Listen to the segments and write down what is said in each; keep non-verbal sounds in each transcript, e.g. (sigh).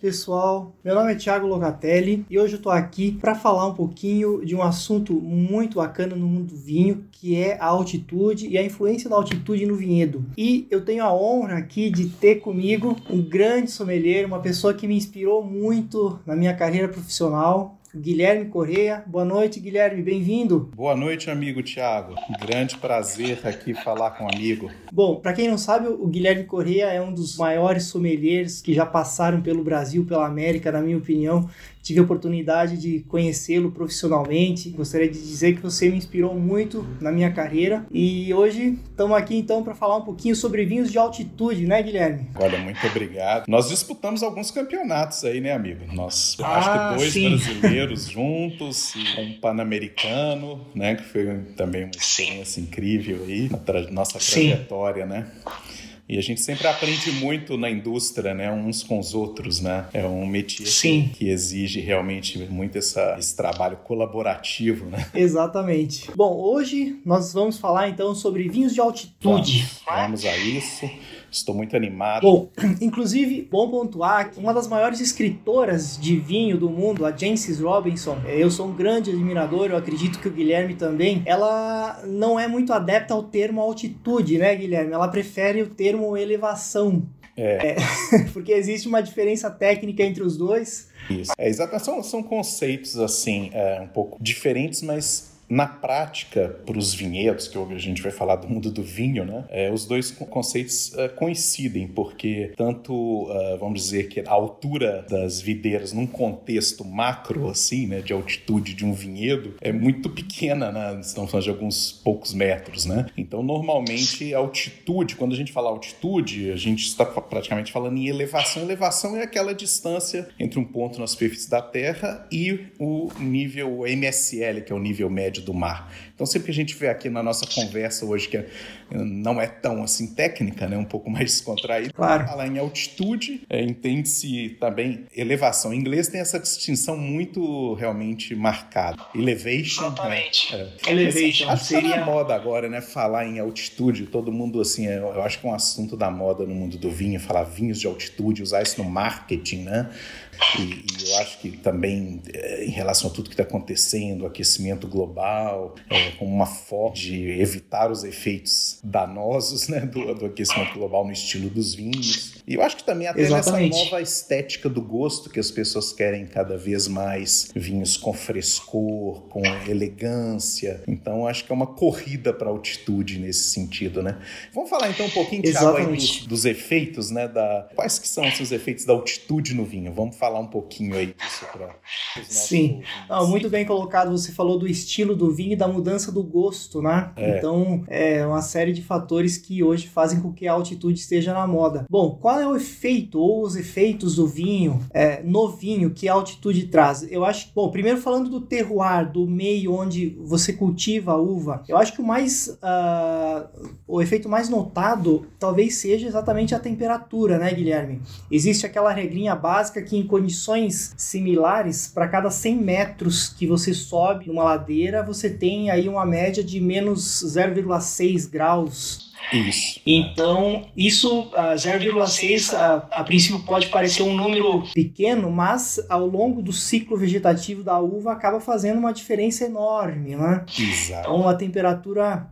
pessoal. Meu nome é Thiago Locatelli e hoje eu tô aqui para falar um pouquinho de um assunto muito bacana no mundo do vinho, que é a altitude e a influência da altitude no vinhedo. E eu tenho a honra aqui de ter comigo um grande sommelier, uma pessoa que me inspirou muito na minha carreira profissional, Guilherme Correia. Boa noite, Guilherme, bem-vindo. Boa noite, amigo Tiago. Grande prazer aqui falar com o amigo. Bom, para quem não sabe, o Guilherme Correia é um dos maiores sommeliers que já passaram pelo Brasil, pela América, na minha opinião tive a oportunidade de conhecê-lo profissionalmente. Gostaria de dizer que você me inspirou muito na minha carreira. E hoje estamos aqui então para falar um pouquinho sobre vinhos de altitude, né, Guilherme? Olha, muito obrigado. Nós disputamos alguns campeonatos aí, né, amigo? Nós ah, acho que dois sim. brasileiros (laughs) juntos, um pan-americano, né, que foi também uma experiência incrível aí na tra nossa trajetória, sim. né? E a gente sempre aprende muito na indústria, né? Uns com os outros, né? É um métier Sim. que exige realmente muito essa, esse trabalho colaborativo, né? Exatamente. Bom, hoje nós vamos falar então sobre vinhos de altitude. Vamos, vamos a isso. Estou muito animado. Bom, (clears throat) inclusive, bom pontuar que uma das maiores escritoras de vinho do mundo, a Jancis Robinson, é, eu sou um grande admirador, eu acredito que o Guilherme também, ela não é muito adepta ao termo altitude, né, Guilherme? Ela prefere o termo elevação. É. (laughs) é porque existe uma diferença técnica entre os dois. Isso. É, exatamente. São, são conceitos, assim, é, um pouco diferentes, mas na prática, para os vinhedos, que a gente vai falar do mundo do vinho, né? É, os dois conceitos uh, coincidem, porque tanto, uh, vamos dizer que a altura das videiras num contexto macro, assim, né, de altitude de um vinhedo, é muito pequena, né? Estamos falando de alguns poucos metros, né? Então, normalmente, a altitude, quando a gente fala altitude, a gente está praticamente falando em elevação. Elevação é aquela distância entre um ponto na superfície da Terra e o nível MSL, que é o nível médio do mar. Então, sempre que a gente vê aqui na nossa conversa hoje, que não é tão assim técnica, né, um pouco (laughs) mais descontraída, claro. falar em altitude, é, entende-se também elevação. Em inglês tem essa distinção muito realmente marcada. Elevation. Exatamente. Né? É. Elevation. Acho que seria... tá na moda agora, né? Falar em altitude, todo mundo assim, é, eu acho que é um assunto da moda no mundo do vinho, falar vinhos de altitude, usar isso no marketing, né? E, e, eu acho que também, é, em relação a tudo que está acontecendo, aquecimento global, é, como uma forma de evitar os efeitos danosos né, do, do, aquecimento global no estilo dos vinhos. E eu acho que também até Exatamente. nessa nova estética do gosto que as pessoas querem cada vez mais vinhos com frescor, com elegância. Então acho que é uma corrida para altitude nesse sentido, né? Vamos falar então um pouquinho, Thiago, aí dos, dos, efeitos, né? Da, quais que são os efeitos da altitude no vinho? Vamos falar um pouquinho aí disso para Sim, muito bem colocado. Você falou do estilo do vinho e da mudança do gosto, né? É. Então, é uma série de fatores que hoje fazem com que a altitude esteja na moda. Bom, qual é o efeito ou os efeitos do vinho é, no vinho que a altitude traz? Eu acho, bom, primeiro falando do terroir, do meio onde você cultiva a uva, eu acho que o mais, uh, o efeito mais notado talvez seja exatamente a temperatura, né, Guilherme? Existe aquela regrinha básica que em condições similares, para cada 100 metros que você sobe numa ladeira, você tem aí uma média de menos 0,6 graus isso. Então, isso, 0,6 a, a princípio pode parecer um número pequeno, mas ao longo do ciclo vegetativo da uva acaba fazendo uma diferença enorme, né? Exato. Então, a temperatura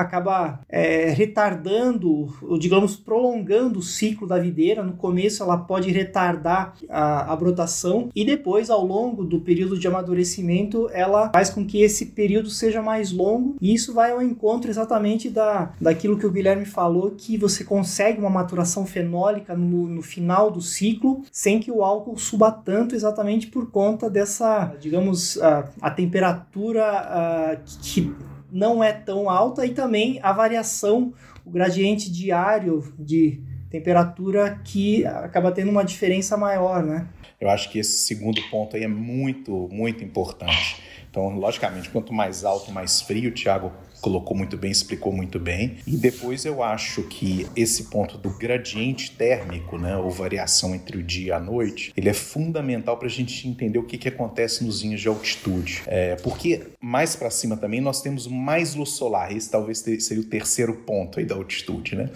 acaba é, retardando, ou digamos, prolongando o ciclo da videira. No começo ela pode retardar a, a, brotação e depois, ao longo do período de amadurecimento, ela faz com que esse período seja mais longo e isso vai ao encontro exatamente da, daquilo que o Guilherme falou, que você consegue uma maturação fenólica no, no final do ciclo sem que o álcool suba tanto exatamente por conta dessa, digamos, a, a temperatura a, que não é tão alta e também a variação, o gradiente diário de temperatura que acaba tendo uma diferença maior, né? Eu acho que esse segundo ponto aí é muito, muito importante. Então, logicamente, quanto mais alto, mais frio, o Thiago colocou muito bem, explicou muito bem. E depois eu acho que esse ponto do gradiente térmico, né, ou variação entre o dia e a noite, ele é fundamental para a gente entender o que, que acontece nos vinhos de altitude. É, porque mais para cima também nós temos mais luz solar. Esse talvez seria o terceiro ponto aí da altitude, né?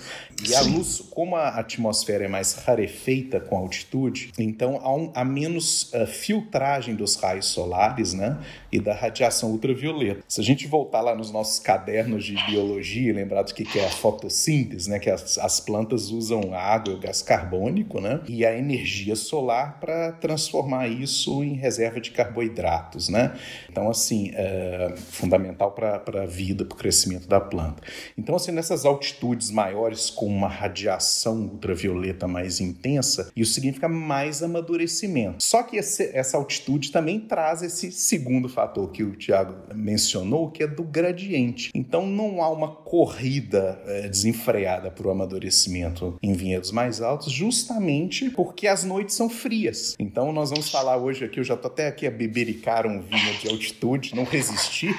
E a luz, como a atmosfera é mais rarefeita com a altitude, então há, um, há menos uh, filtragem dos raios solares, né? E da radiação ultravioleta. Se a gente voltar lá nos nossos cadernos de biologia, lembrar do que, é a fotossíntese, né? Que as, as plantas usam água e gás carbônico, né? E a energia solar para transformar isso em reserva de carboidratos, né? Então, assim, é fundamental para a vida, para o crescimento da planta. Então, assim, nessas altitudes maiores, com uma radiação ultravioleta mais intensa, isso significa mais amadurecimento. Só que esse, essa altitude também traz esse segundo fator que o Tiago mencionou, que é do gradiente. Então, não há uma corrida é, desenfreada para o amadurecimento em vinhedos mais altos, justamente porque as noites são frias. Então, nós vamos falar hoje aqui, eu já estou até aqui a bebericar um vinho de altitude, não resistir.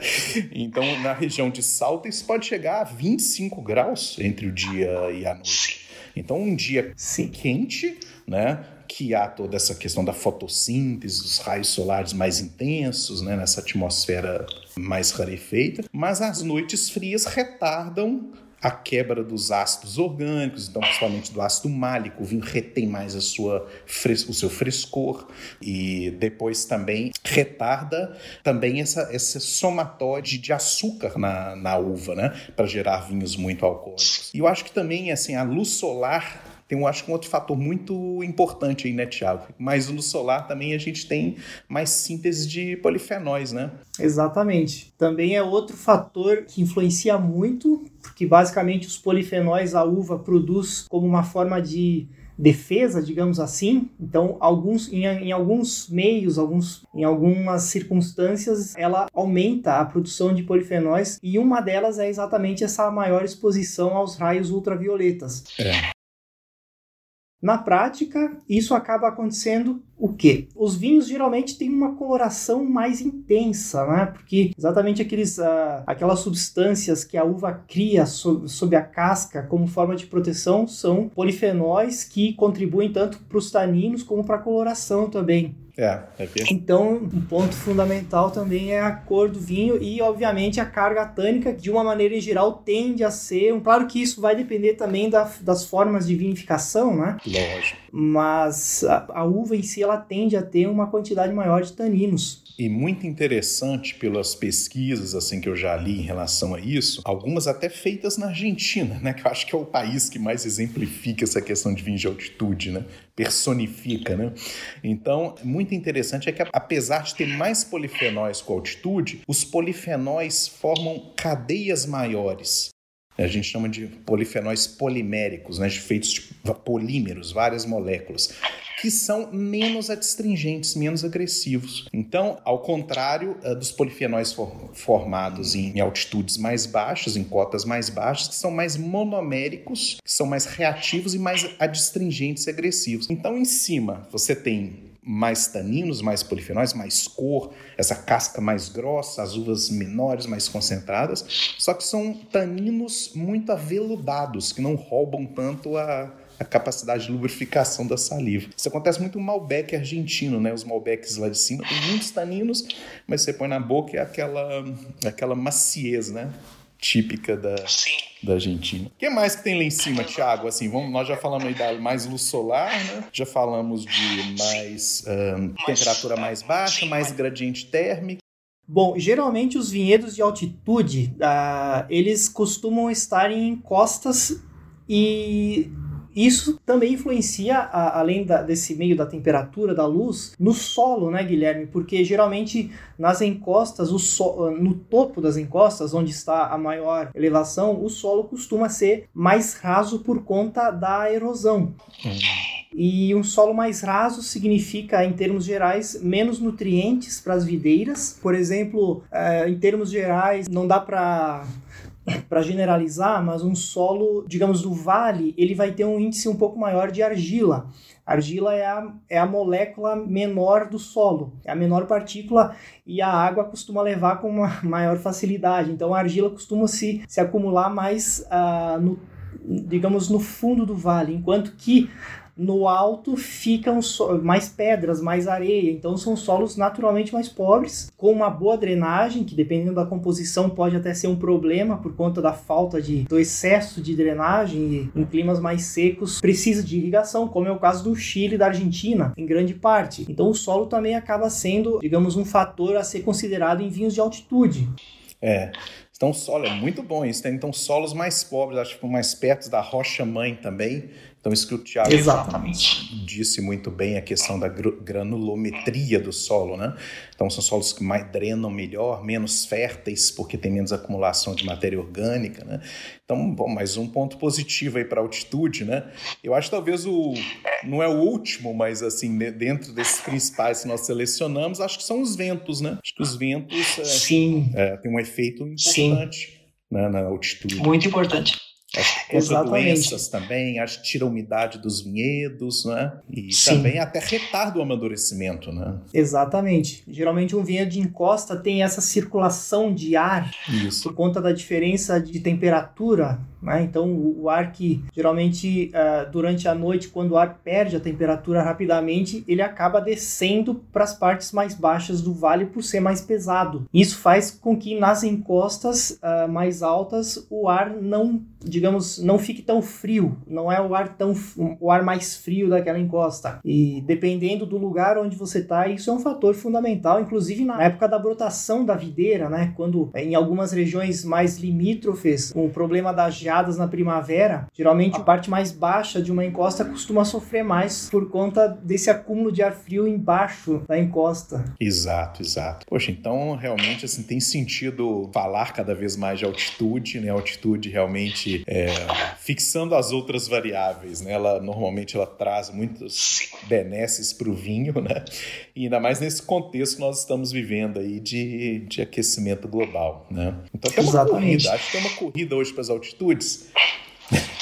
(laughs) então, na região de Salta, isso pode chegar a 25 graus entre o dia e a noite. Então, um dia Sim. quente, né? Que há toda essa questão da fotossíntese, dos raios solares mais intensos, né? Nessa atmosfera mais rarefeita. Mas as noites frias retardam a quebra dos ácidos orgânicos, então principalmente do ácido málico, o vinho retém mais a sua o seu frescor e depois também retarda também essa, esse somatório de açúcar na, na uva, né, para gerar vinhos muito alcoólicos. E eu acho que também assim a luz solar tem, eu acho, um outro fator muito importante aí, né, Tiago? Mas no solar também a gente tem mais síntese de polifenóis, né? Exatamente. Também é outro fator que influencia muito, porque basicamente os polifenóis a uva produz como uma forma de defesa, digamos assim. Então, alguns, em, em, alguns meios, alguns, em algumas circunstâncias, ela aumenta a produção de polifenóis e uma delas é exatamente essa maior exposição aos raios ultravioletas. É. Na prática, isso acaba acontecendo o quê? Os vinhos geralmente têm uma coloração mais intensa, né? Porque exatamente aqueles, uh, aquelas substâncias que a uva cria sob, sob a casca como forma de proteção são polifenóis que contribuem tanto para os taninos como para a coloração também. É, é Então, um ponto fundamental também é a cor do vinho e, obviamente, a carga tânica, de uma maneira em geral, tende a ser. Um, claro que isso vai depender também da, das formas de vinificação, né? Lógico. Mas a, a uva em si, ela tende a ter uma quantidade maior de taninos e muito interessante pelas pesquisas assim que eu já li em relação a isso, algumas até feitas na Argentina, né, que eu acho que é o país que mais exemplifica essa questão de vinho de altitude, né, personifica, né. Então, muito interessante é que apesar de ter mais polifenóis com altitude, os polifenóis formam cadeias maiores. A gente chama de polifenóis poliméricos, né, feitos de polímeros, várias moléculas que são menos adstringentes, menos agressivos. Então, ao contrário uh, dos polifenóis for formados em, altitudes mais baixas, em cotas mais baixas, que são mais monoméricos, que são mais reativos e mais adstringentes e agressivos. Então, em cima, você tem mais taninos, mais polifenóis, mais cor, essa casca mais grossa, as uvas menores, mais concentradas, só que são taninos muito aveludados, que não roubam tanto a, a capacidade de lubrificação da saliva. Isso acontece muito no Malbec argentino, né? Os Malbecs lá de cima tem muitos taninos, mas você põe na boca é aquela, aquela maciez, né? Típica da, da Argentina. O que mais que tem lá em cima, Thiago? Assim, vamos, nós já falamos aí da mais luz solar, né? Já falamos de mais um, temperatura mais baixa, mais gradiente térmico. Bom, geralmente os vinhedos de altitude, uh, eles costumam estar em costas e isso também influencia, a, além da, desse meio da temperatura, da luz, no solo, né, Guilherme? Porque geralmente nas encostas, so, no topo das encostas, onde está a maior elevação, o solo costuma ser mais raso por conta da erosão. E um solo mais raso significa, em termos gerais, menos nutrientes para as videiras. Por exemplo, eh, em termos gerais, não dá para para generalizar, mas um solo, digamos, do vale, ele vai ter um índice um pouco maior de argila. argila é a, é a molécula menor do solo, é a menor partícula e a água costuma levar com uma (laughs) maior facilidade. Então a argila costuma se, se acumular mais uh, no digamos, no fundo do vale, enquanto que no alto ficam mais pedras, mais areia, então são solos naturalmente mais pobres, com uma boa drenagem, que dependendo da composição pode até ser um problema por conta da falta de do excesso de drenagem em climas mais secos precisa de irrigação, como é o caso do Chile e da Argentina, em grande parte. Então o solo também acaba sendo, digamos, um fator a ser considerado em vinhos de altitude. É. Então, solo é muito bom isso. Né? então solos mais pobres, acho que mais perto da rocha mãe também. Então, isso que o Thiago Exatamente. disse muito bem, a questão da granulometria do solo, né? Então, são solos que mais drenam melhor, menos férteis, porque tem menos acumulação de matéria orgânica, né? Então, bom, mais um ponto positivo aí para a altitude, né? Eu acho que talvez o. Não é o último, mas assim, dentro desses principais que nós selecionamos, acho que são os ventos, né? Acho que os ventos é, Sim. É, têm um efeito importante né, na altitude. Muito importante. Contra doenças também, acho que tira a umidade dos vinhedos, né? E Sim. também até retarda o amadurecimento, né? Exatamente. Geralmente um vinhedo de encosta tem essa circulação de ar Isso. por conta da diferença de temperatura né? Então, o, ar que geralmente uh, durante a noite, quando o ar perde a temperatura rapidamente, ele acaba descendo para as partes mais baixas do vale por ser mais pesado. Isso faz com que nas encostas uh, mais altas o ar não, digamos, não fique tão frio. Não é o ar tão o ar mais frio daquela encosta. E dependendo do lugar onde você está, isso é um fator fundamental, inclusive na época da brotação da videira, né? Quando em algumas regiões mais limítrofes, o problema da geada geadas na primavera, geralmente a parte mais baixa de uma encosta costuma sofrer mais por conta desse acúmulo de ar frio embaixo da encosta. Exato, exato. Poxa, então realmente assim tem sentido falar cada vez mais de altitude, né? Altitude realmente é, fixando as outras variáveis, né? Ela normalmente ela traz muitos benesses para o vinho, né? E ainda mais nesse contexto que nós estamos vivendo aí de, de aquecimento global, né? Então tem uma Exatamente. corrida, acho que tem uma corrida hoje para as altitudes Tschüss. (laughs)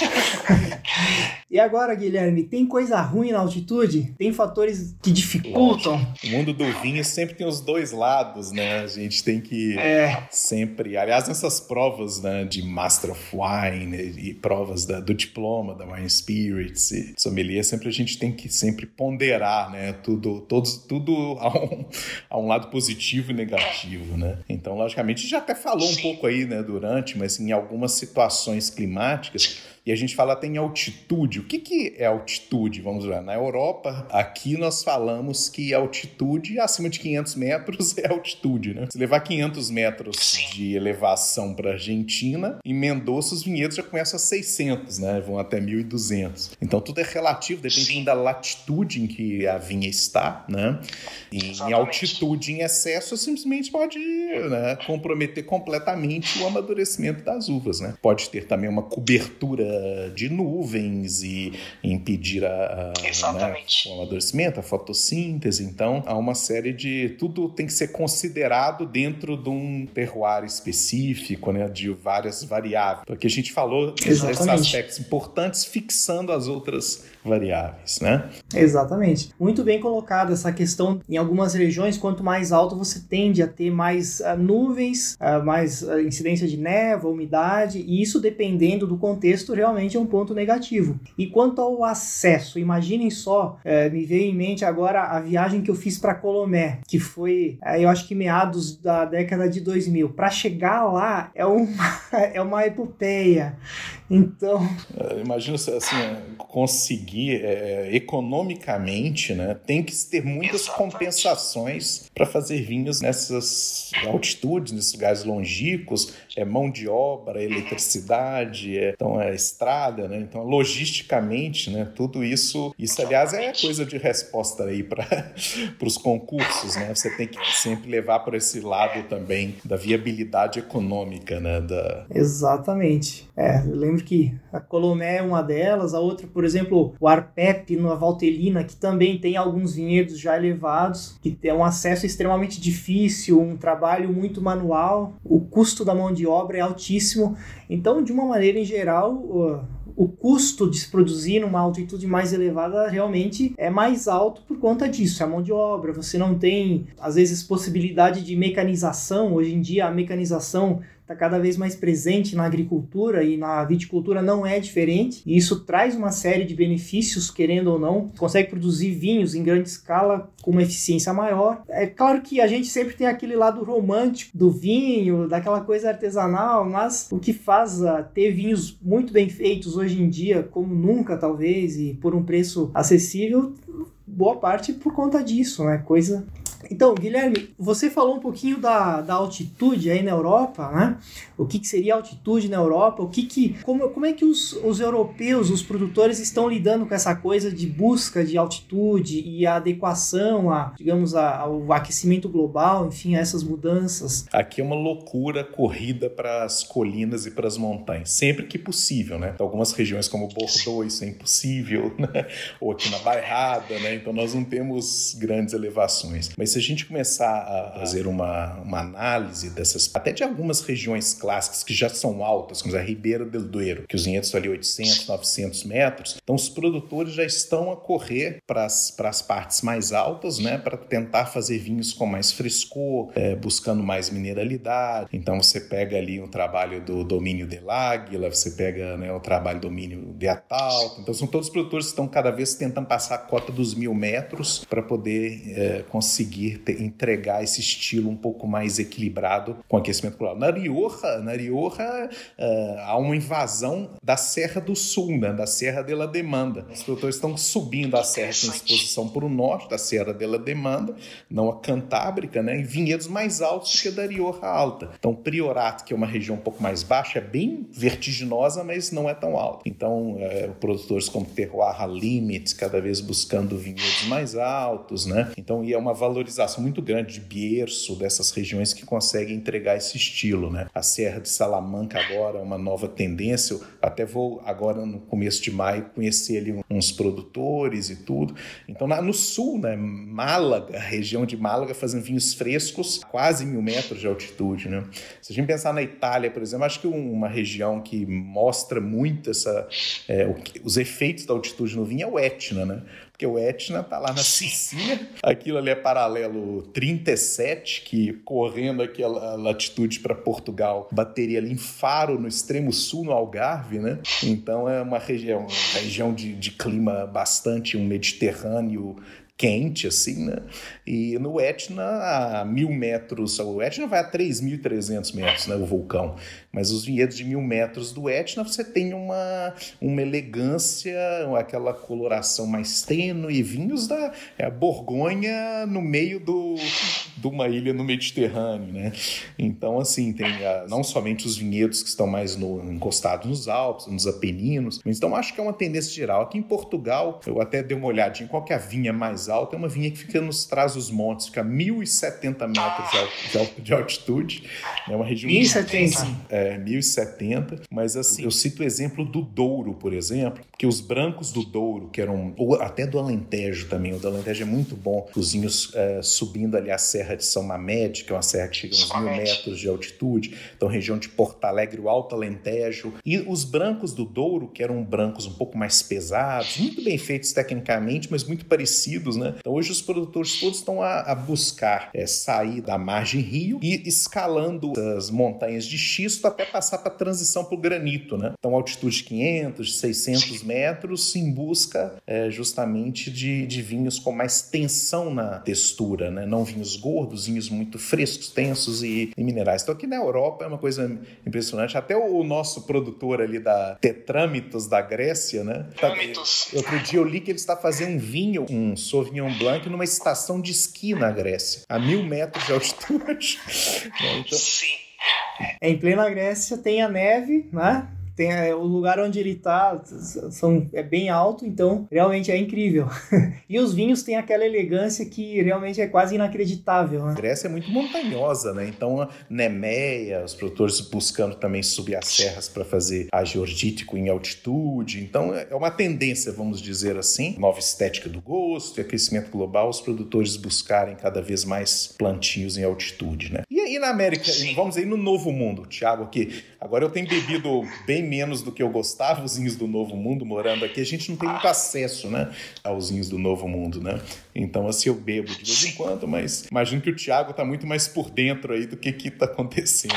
e agora, Guilherme, tem coisa ruim na altitude? Tem fatores que dificultam? O mundo do vinho sempre tem os dois lados, né? A gente tem que é. sempre. Aliás, nessas provas né, de Master of Wine e provas da, do diploma da Wine Spirits e sommelier, sempre a gente tem que sempre ponderar, né? Tudo, todos, tudo a um, a um lado positivo e negativo, né? Então, logicamente, a gente já até falou um pouco aí, né, durante, mas em algumas situações climáticas e a gente fala até em altitude. O que, que é altitude? Vamos ver. Na Europa, aqui nós falamos que altitude acima de 500 metros (laughs) é altitude, né? Se levar 500 metros de elevação para Argentina, em Mendoza os vinhedos já começam a 600, né? Vão até 1.200. Então tudo é relativo, depende da latitude em que a vinha está, né? E em altitude em excesso simplesmente pode né, comprometer completamente o amadurecimento das uvas, né? Pode ter também uma cobertura de nuvens e impedir a, a né, o amadurecimento, a fotossíntese. Então, há uma série de. Tudo tem que ser considerado dentro de um terroir específico, né, de várias variáveis. Porque a gente falou desses aspectos importantes, fixando as outras variáveis, né? Exatamente. Muito bem colocado essa questão. Em algumas regiões, quanto mais alto você tende a ter mais uh, nuvens, uh, mais uh, incidência de névoa, umidade, e isso dependendo do contexto realmente é um ponto negativo. E quanto ao acesso, imaginem só, eh, me veio em mente agora a viagem que eu fiz para Colomé, que foi, eu acho que meados da década de 2000. Para chegar lá é uma, (laughs) é uma epopeia. Então. Imagina assim, conseguir é, economicamente, né? Tem que ter muitas Exatamente. compensações para fazer vinhos nessas altitudes, nesses lugares longínquos. É mão de obra, é eletricidade, é, então é estrada, né? Então, logisticamente, né? Tudo isso, isso aliás é coisa de resposta aí para (laughs) os concursos, né? Você tem que sempre levar para esse lado também da viabilidade econômica, né? Da... Exatamente. É, eu lembro porque a Colomé é uma delas, a outra, por exemplo, o Arpep na Valtelina, que também tem alguns vinhedos já elevados, que tem um acesso extremamente difícil, um trabalho muito manual, o custo da mão de obra é altíssimo. Então, de uma maneira em geral, o custo de se produzir numa altitude mais elevada realmente é mais alto por conta disso, é a mão de obra. Você não tem, às vezes, possibilidade de mecanização. Hoje em dia, a mecanização está cada vez mais presente na agricultura e na viticultura não é diferente. E isso traz uma série de benefícios, querendo ou não. Consegue produzir vinhos em grande escala com uma eficiência maior. É claro que a gente sempre tem aquele lado romântico do vinho, daquela coisa artesanal, mas o que faz ter vinhos muito bem feitos hoje em dia, como nunca talvez, e por um preço acessível, boa parte por conta disso, né? Coisa então, Guilherme, você falou um pouquinho da, da altitude aí na Europa, né? O que, que seria altitude na Europa? O que que, como, como é que os, os europeus, os produtores, estão lidando com essa coisa de busca de altitude e a adequação a, digamos, a, ao aquecimento global, enfim, a essas mudanças? Aqui é uma loucura corrida para as colinas e para as montanhas, sempre que possível, né? Algumas regiões como Bordeaux isso é impossível, (laughs) né? Ou aqui na Bairrada, né? Então nós não temos grandes elevações. Mas se a gente começar a fazer uma, uma análise dessas, até de algumas regiões clássicas que já são altas, como a Ribeira del Duero, que os vinhedos estão ali 800, 900 metros, então os produtores já estão a correr para as partes mais altas, né, para tentar fazer vinhos com mais frescor, é, buscando mais mineralidade. Então você pega ali o trabalho do domínio de Láguila, você pega né, o trabalho do domínio de Atalto. Então são todos produtores que estão cada vez tentando passar a cota dos mil metros para poder é, conseguir ter, entregar esse estilo um pouco mais equilibrado com aquecimento global. Na Rioja, na Rioja uh, há uma invasão da Serra do Sul, né, da Serra de la Demanda. Os produtores estão subindo a serra em exposição para o norte da Serra de la Demanda, não a Cantábrica, né, em vinhedos mais altos que a da Rioja Alta. Então, Priorato, que é uma região um pouco mais baixa, é bem vertiginosa, mas não é tão alta. Então, é, produtores como Terroir Limits, cada vez buscando vinhedos mais altos, né? Então, e é uma valorização muito grande de Bierço, dessas regiões que conseguem entregar esse estilo. Né? A Serra de Salamanca agora uma nova tendência. Eu até vou agora no começo de maio conhecer ali uns produtores e tudo. Então no sul, né, Málaga, região de Málaga, fazendo vinhos frescos, quase mil metros de altitude. Né? Se a gente pensar na Itália, por exemplo, acho que uma região que mostra muito essa, é, os efeitos da altitude no vinho é o Etna, né? Porque o Etna está lá na Sicília. Aquilo ali é paralelo 37, que correndo aquela latitude para Portugal, bateria ali em Faro, no extremo sul, no Algarve, né? Então é uma região, uma região de, de clima bastante um mediterrâneo quente, assim, né? E no Etna, a mil metros, o Etna vai a 3.300 metros, né? O vulcão. Mas os vinhedos de mil metros do Etna, você tem uma, uma elegância, aquela coloração mais tênue, vinhos da é, Borgonha no meio do, de uma ilha no Mediterrâneo, né? Então, assim, tem a, não somente os vinhedos que estão mais no, encostados nos Alpes, nos Apeninos, mas então acho que é uma tendência geral. Aqui em Portugal, eu até dei uma olhadinha, qual que é a vinha mais alta? É uma vinha que fica nos trás dos montes, fica a 1.070 metros de, de altitude. É uma região... 1.070? É, é, 1070, mas assim, eu cito o exemplo do Douro, por exemplo, que os brancos do Douro, que eram, ou até do Alentejo também, o do Alentejo é muito bom, os vinhos é, subindo ali a Serra de São Mamede, que é uma serra que chega a uns mil metros de altitude, então região de Porto Alegre, o Alto Alentejo, e os brancos do Douro, que eram brancos um pouco mais pesados, muito bem feitos tecnicamente, mas muito parecidos, né? Então hoje os produtores todos estão a, a buscar é, sair da margem rio e escalando as montanhas de xisto até passar para a transição para o granito, né? Então, altitude de 500, 600 metros em busca é, justamente de, de vinhos com mais tensão na textura, né? Não vinhos gordos, vinhos muito frescos, tensos e, e minerais. Então, aqui na Europa é uma coisa impressionante. Até o, nosso produtor ali da Tetrâmitos da Grécia, né? Tetrâmitos. Outro dia eu li que ele está fazendo um vinho, um Sauvignon Blanc, numa estação de esqui na Grécia, a mil metros de altitude. (laughs) então, Sim. Em plena Grécia tem a neve, né? Tem é, o lugar onde ele tá são, é bem alto, então realmente é incrível. (laughs) e os vinhos têm aquela elegância que realmente é quase inacreditável. Né? A Grécia é muito montanhosa, né? Então, Nemeia, os produtores buscando também subir as serras para fazer a georgítico em altitude. Então, é uma tendência, vamos dizer assim, nova estética do gosto e aquecimento global, os produtores buscarem cada vez mais plantios em altitude, né? E na América, vamos aí no Novo Mundo, Thiago, aqui. Agora eu tenho bebido bem menos do que eu gostava os vinhos do Novo Mundo morando aqui. A gente não tem muito acesso, né, aos vinhos do Novo Mundo, né? Então assim eu bebo de vez em quando, mas imagino que o Thiago tá muito mais por dentro aí do que que tá acontecendo.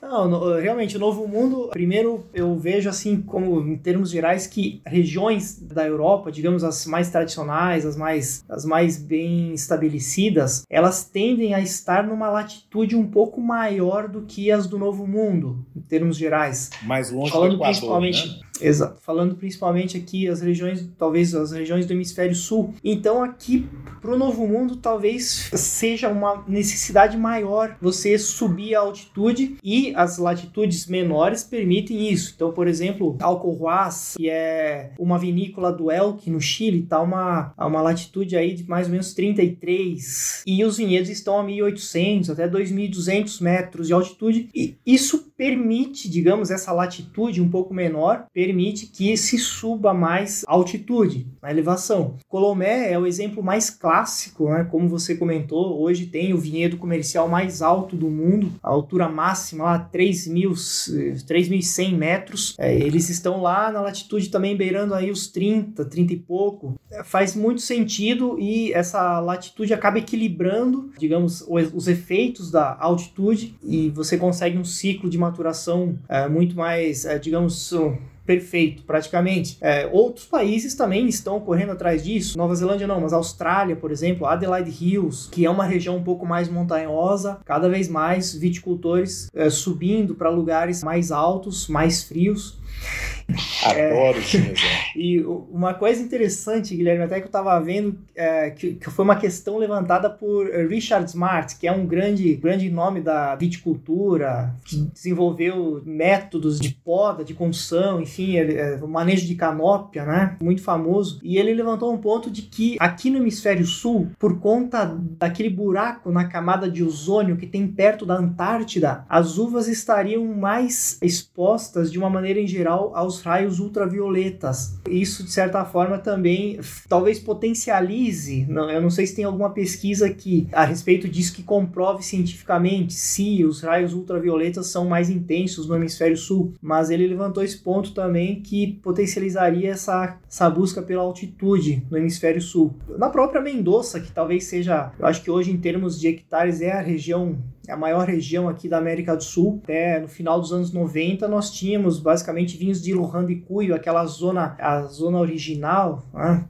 Não, no, realmente, o Novo Mundo, primeiro eu vejo assim, como em termos gerais, que regiões da Europa, digamos as mais tradicionais, as mais, as mais bem estabelecidas, elas tendem a estar numa latitude um pouco maior do que as do Novo Mundo, em termos gerais. Mais longe Falando do Equador, principalmente, né? Exato. Falando principalmente aqui as regiões, talvez as regiões do hemisfério sul. Então aqui para o Novo Mundo talvez seja uma necessidade maior você subir a altitude e as latitudes menores permitem isso. Então, por exemplo, Alcohuas, que é uma vinícola do Elk no Chile, está uma, uma latitude aí de mais ou menos 33 e os vinhedos estão a 1.800 até 2.200 metros de altitude e isso permite, digamos, essa latitude um pouco menor, permite que se suba mais altitude, a elevação. Colomé é o exemplo mais clássico, né? como você comentou, hoje tem o vinhedo comercial mais alto do mundo, a altura máxima lá 3.100 metros. É, eles estão lá na latitude também beirando aí os 30, 30 e pouco. É, faz muito sentido e essa latitude acaba equilibrando, digamos, os, os efeitos da altitude e você consegue um ciclo de maturação é, muito mais, é, digamos, perfeito, praticamente. É, outros países também estão correndo atrás disso. Nova Zelândia não, mas Austrália, por exemplo, Adelaide Hills, que é uma região um pouco mais montanhosa, cada vez mais viticultores é, subindo para lugares mais altos, mais frios. Adoro é, (laughs) E uma coisa interessante, Guilherme, até que eu estava vendo, é, que, que, foi uma questão levantada por Richard Smart, que é um grande, grande nome da viticultura, que desenvolveu métodos de poda, de condução, enfim, é, o manejo de canópia, né? Muito famoso. E ele levantou um ponto de que aqui no hemisfério sul, por conta daquele buraco na camada de ozônio que tem perto da Antártida, as uvas estariam mais expostas de uma maneira em geral aos os raios ultravioletas. Isso, de certa forma, também talvez potencialize, não, eu não sei se tem alguma pesquisa que a respeito disso que comprove cientificamente se os raios ultravioletas são mais intensos no hemisfério sul, mas ele levantou esse ponto também que potencializaria essa, essa busca pela altitude no hemisfério sul. Na própria Mendoza, que talvez seja, eu acho que hoje em termos de hectares é a região a maior região aqui da América do Sul. Até no final dos anos 90 nós tínhamos basicamente vinhos de Cuyo, aquela zona, a zona original, né?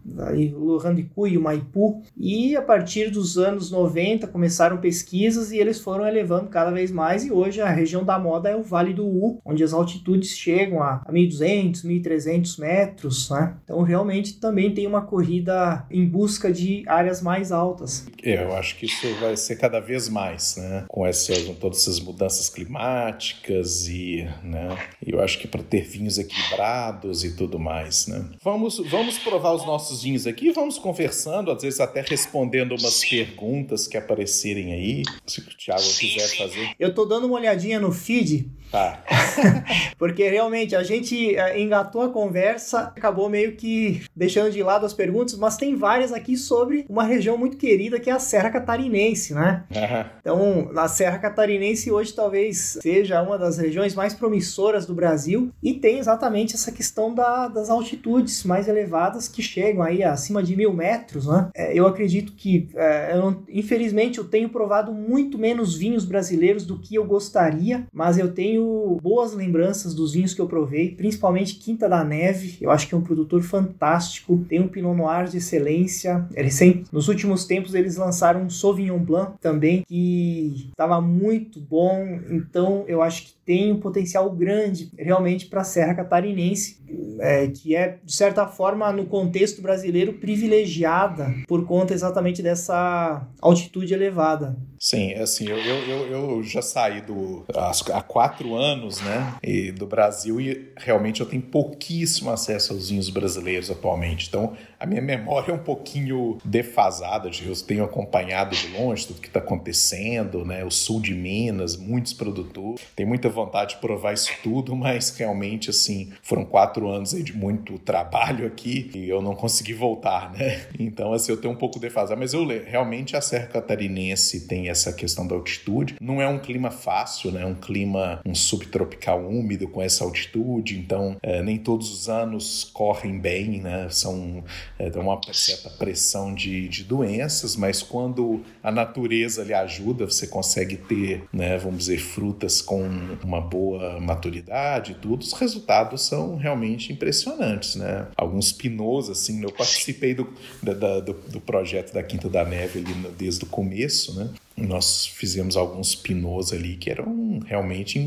Cuyo, Maipu. E a partir dos anos 90 começaram pesquisas e eles foram elevando cada vez mais e hoje a região da moda é o Vale do U, onde as altitudes chegam a 1.200, 1.300 metros, né? Então realmente também tem uma corrida em busca de áreas mais altas. É, eu acho que isso vai ser cada vez mais, né? Com essas, todas essas mudanças climáticas e, né, eu acho que para ter vinhos equilibrados e tudo mais, né. Vamos, vamos provar os nossos vinhos aqui, vamos conversando, às vezes até respondendo umas sim. perguntas que aparecerem aí, se o Thiago sim, quiser sim. fazer. Eu tô dando uma olhadinha no feed. Tá. (laughs) Porque realmente a gente eh, engatou a conversa, acabou meio que deixando de lado as perguntas, mas tem várias aqui sobre uma região muito querida que é a Serra Catarinense, né? Uhum. Então, na Serra Catarinense hoje talvez seja uma das regiões mais promissoras do Brasil e tem exatamente essa questão da, das altitudes mais elevadas que chegam aí acima de mil metros, né? É, eu acredito que, é, eu não, infelizmente, eu tenho provado muito menos vinhos brasileiros do que eu gostaria, mas eu tenho boas lembranças dos vinhos que eu provei, principalmente Quinta da Neve. Eu acho que é um produtor fantástico, tem um Pinot Noir de excelência. Eles nos últimos tempos eles lançaram um Sauvignon Blanc também que estava muito bom, então eu acho que tem um potencial grande realmente para a Serra Catarinense, é, que é, de certa forma, no contexto brasileiro, privilegiada por conta exatamente dessa altitude elevada. Sim, é assim, eu, eu, eu já saí do, há quatro anos, né, e, do Brasil e realmente eu tenho pouquíssimo acesso aos vinhos brasileiros atualmente. Então, a minha memória é um pouquinho defasada, eu tenho acompanhado de longe tudo que está acontecendo, né, o sul de Minas, muitos produtores. Tenho muita vontade de provar isso tudo, mas realmente, assim, foram quatro anos de muito trabalho aqui e eu não consegui voltar, né? Então, assim, eu tenho um pouco defasado, mas eu realmente a Serra Catarinense tem essa questão da altitude. Não é um clima fácil, né? É um clima um subtropical úmido com essa altitude, então é, nem todos os anos correm bem, né? São é, uma certa pressão de, de doenças, mas quando a natureza lhe ajuda, você consegue ter, né, vamos dizer, frutas com uma boa maturidade e tudo, os resultados são realmente impressionantes, né? Alguns pinos, assim, eu participei do, da, do, do projeto da Quinta da Neve ali desde o começo, né? nós fizemos alguns pinos ali que eram realmente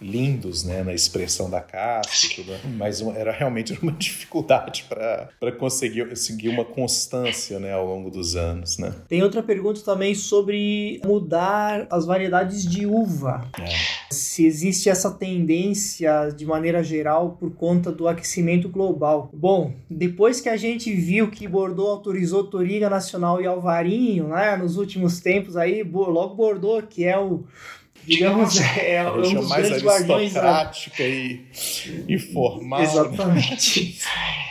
lindos, né, na expressão da casca e tudo, mas era realmente (laughs) uma dificuldade para conseguir seguir uma constância, né, ao longo dos anos, né. Tem outra pergunta também sobre mudar as variedades de uva. É. Se existe essa tendência de maneira geral por conta do aquecimento global. Bom, depois que a gente viu que Bordeaux autorizou Toriga Nacional e Alvarinho, né, nos últimos tempos aí, logo Bordeaux, que é o digamos, (laughs) é, é um dos mais grandes aristocrática da... e, e formal. Né? (laughs)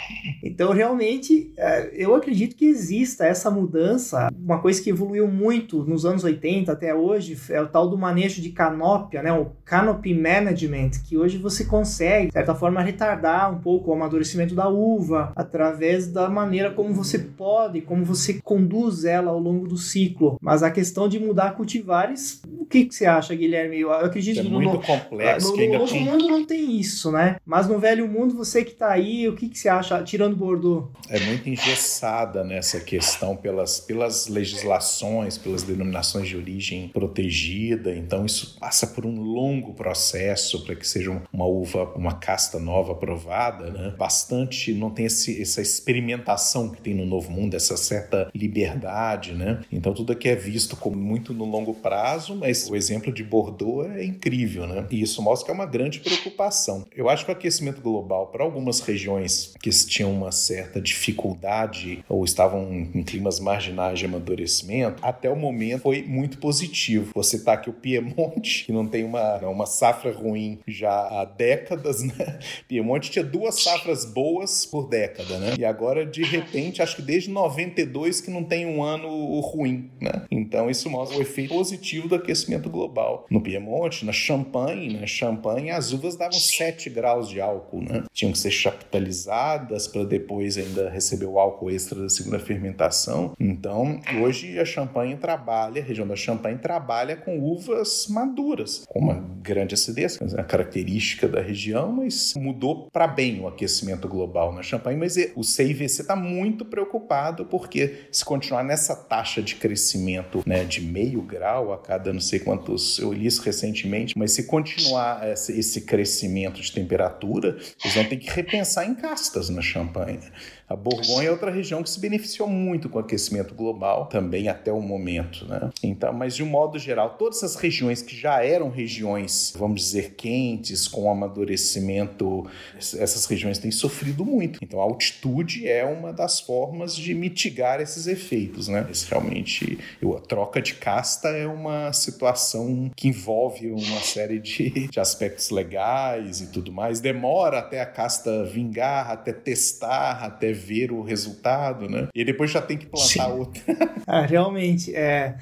Então, realmente, é, eu acredito que exista essa mudança. Uma coisa que evoluiu muito nos anos 80 até hoje é o tal do manejo de canópia, né? o canopy management, que hoje você consegue, de certa forma, retardar um pouco o amadurecimento da uva através da maneira como você pode, como você conduz ela ao longo do ciclo. Mas a questão de mudar cultivares, o que, que você acha, Guilherme? Eu acredito é que muito no, complexo. No, no, no novo tem... mundo não tem isso, né? Mas no velho mundo, você que está aí, o que, que você acha? tirando Bordeaux? É muito engessada nessa questão pelas, pelas legislações, pelas denominações de origem protegida. Então, isso passa por um longo processo para que seja uma uva, uma casta nova aprovada. Né? Bastante, não tem esse, essa experimentação que tem no Novo Mundo, essa certa liberdade. Né? Então, tudo aqui é visto como muito no longo prazo, mas o exemplo de Bordeaux é incrível. Né? E isso mostra que é uma grande preocupação. Eu acho que o aquecimento global, para algumas regiões que tinham uma certa dificuldade ou estavam em climas marginais de amadurecimento, até o momento foi muito positivo. Você tá aqui o Piemonte, que não tem uma, uma safra ruim já há décadas, né? (laughs) Piemonte tinha duas safras boas por década, né? E agora, de repente, acho que desde 92 que não tem um ano ruim, né? Então, isso mostra o efeito positivo do aquecimento global. No Piemonte, na Champagne, né? Champagne, as uvas davam 7 graus de álcool, né? Tinham que ser chaptalizadas para depois ainda receber o álcool extra da segunda fermentação. Então, hoje a Champagne trabalha, a região da Champagne trabalha com uvas maduras, com uma grande acidez, é a característica da região, mas mudou para bem o aquecimento global na Champagne. Mas o CIVC está muito preocupado porque se continuar nessa taxa de crescimento né, de meio grau a cada não sei quantos, eu li isso recentemente, mas se continuar esse, crescimento de temperatura, eles vão ter que repensar em castas na Champagne campaign A Borgonha é outra região que se beneficiou muito com o aquecimento global, também até o momento. Né? Então, mas de um modo geral, todas as regiões que já eram regiões, vamos dizer, quentes, com amadurecimento, essas regiões têm sofrido muito. Então, a altitude é uma das formas de mitigar esses efeitos. Né? Esse realmente, a troca de casta é uma situação que envolve uma série de, de aspectos legais e tudo mais. Demora até a casta vingar, até testar, até ver o resultado, né? E depois já tem que plantar Sim. outra. (laughs) ah, realmente, é.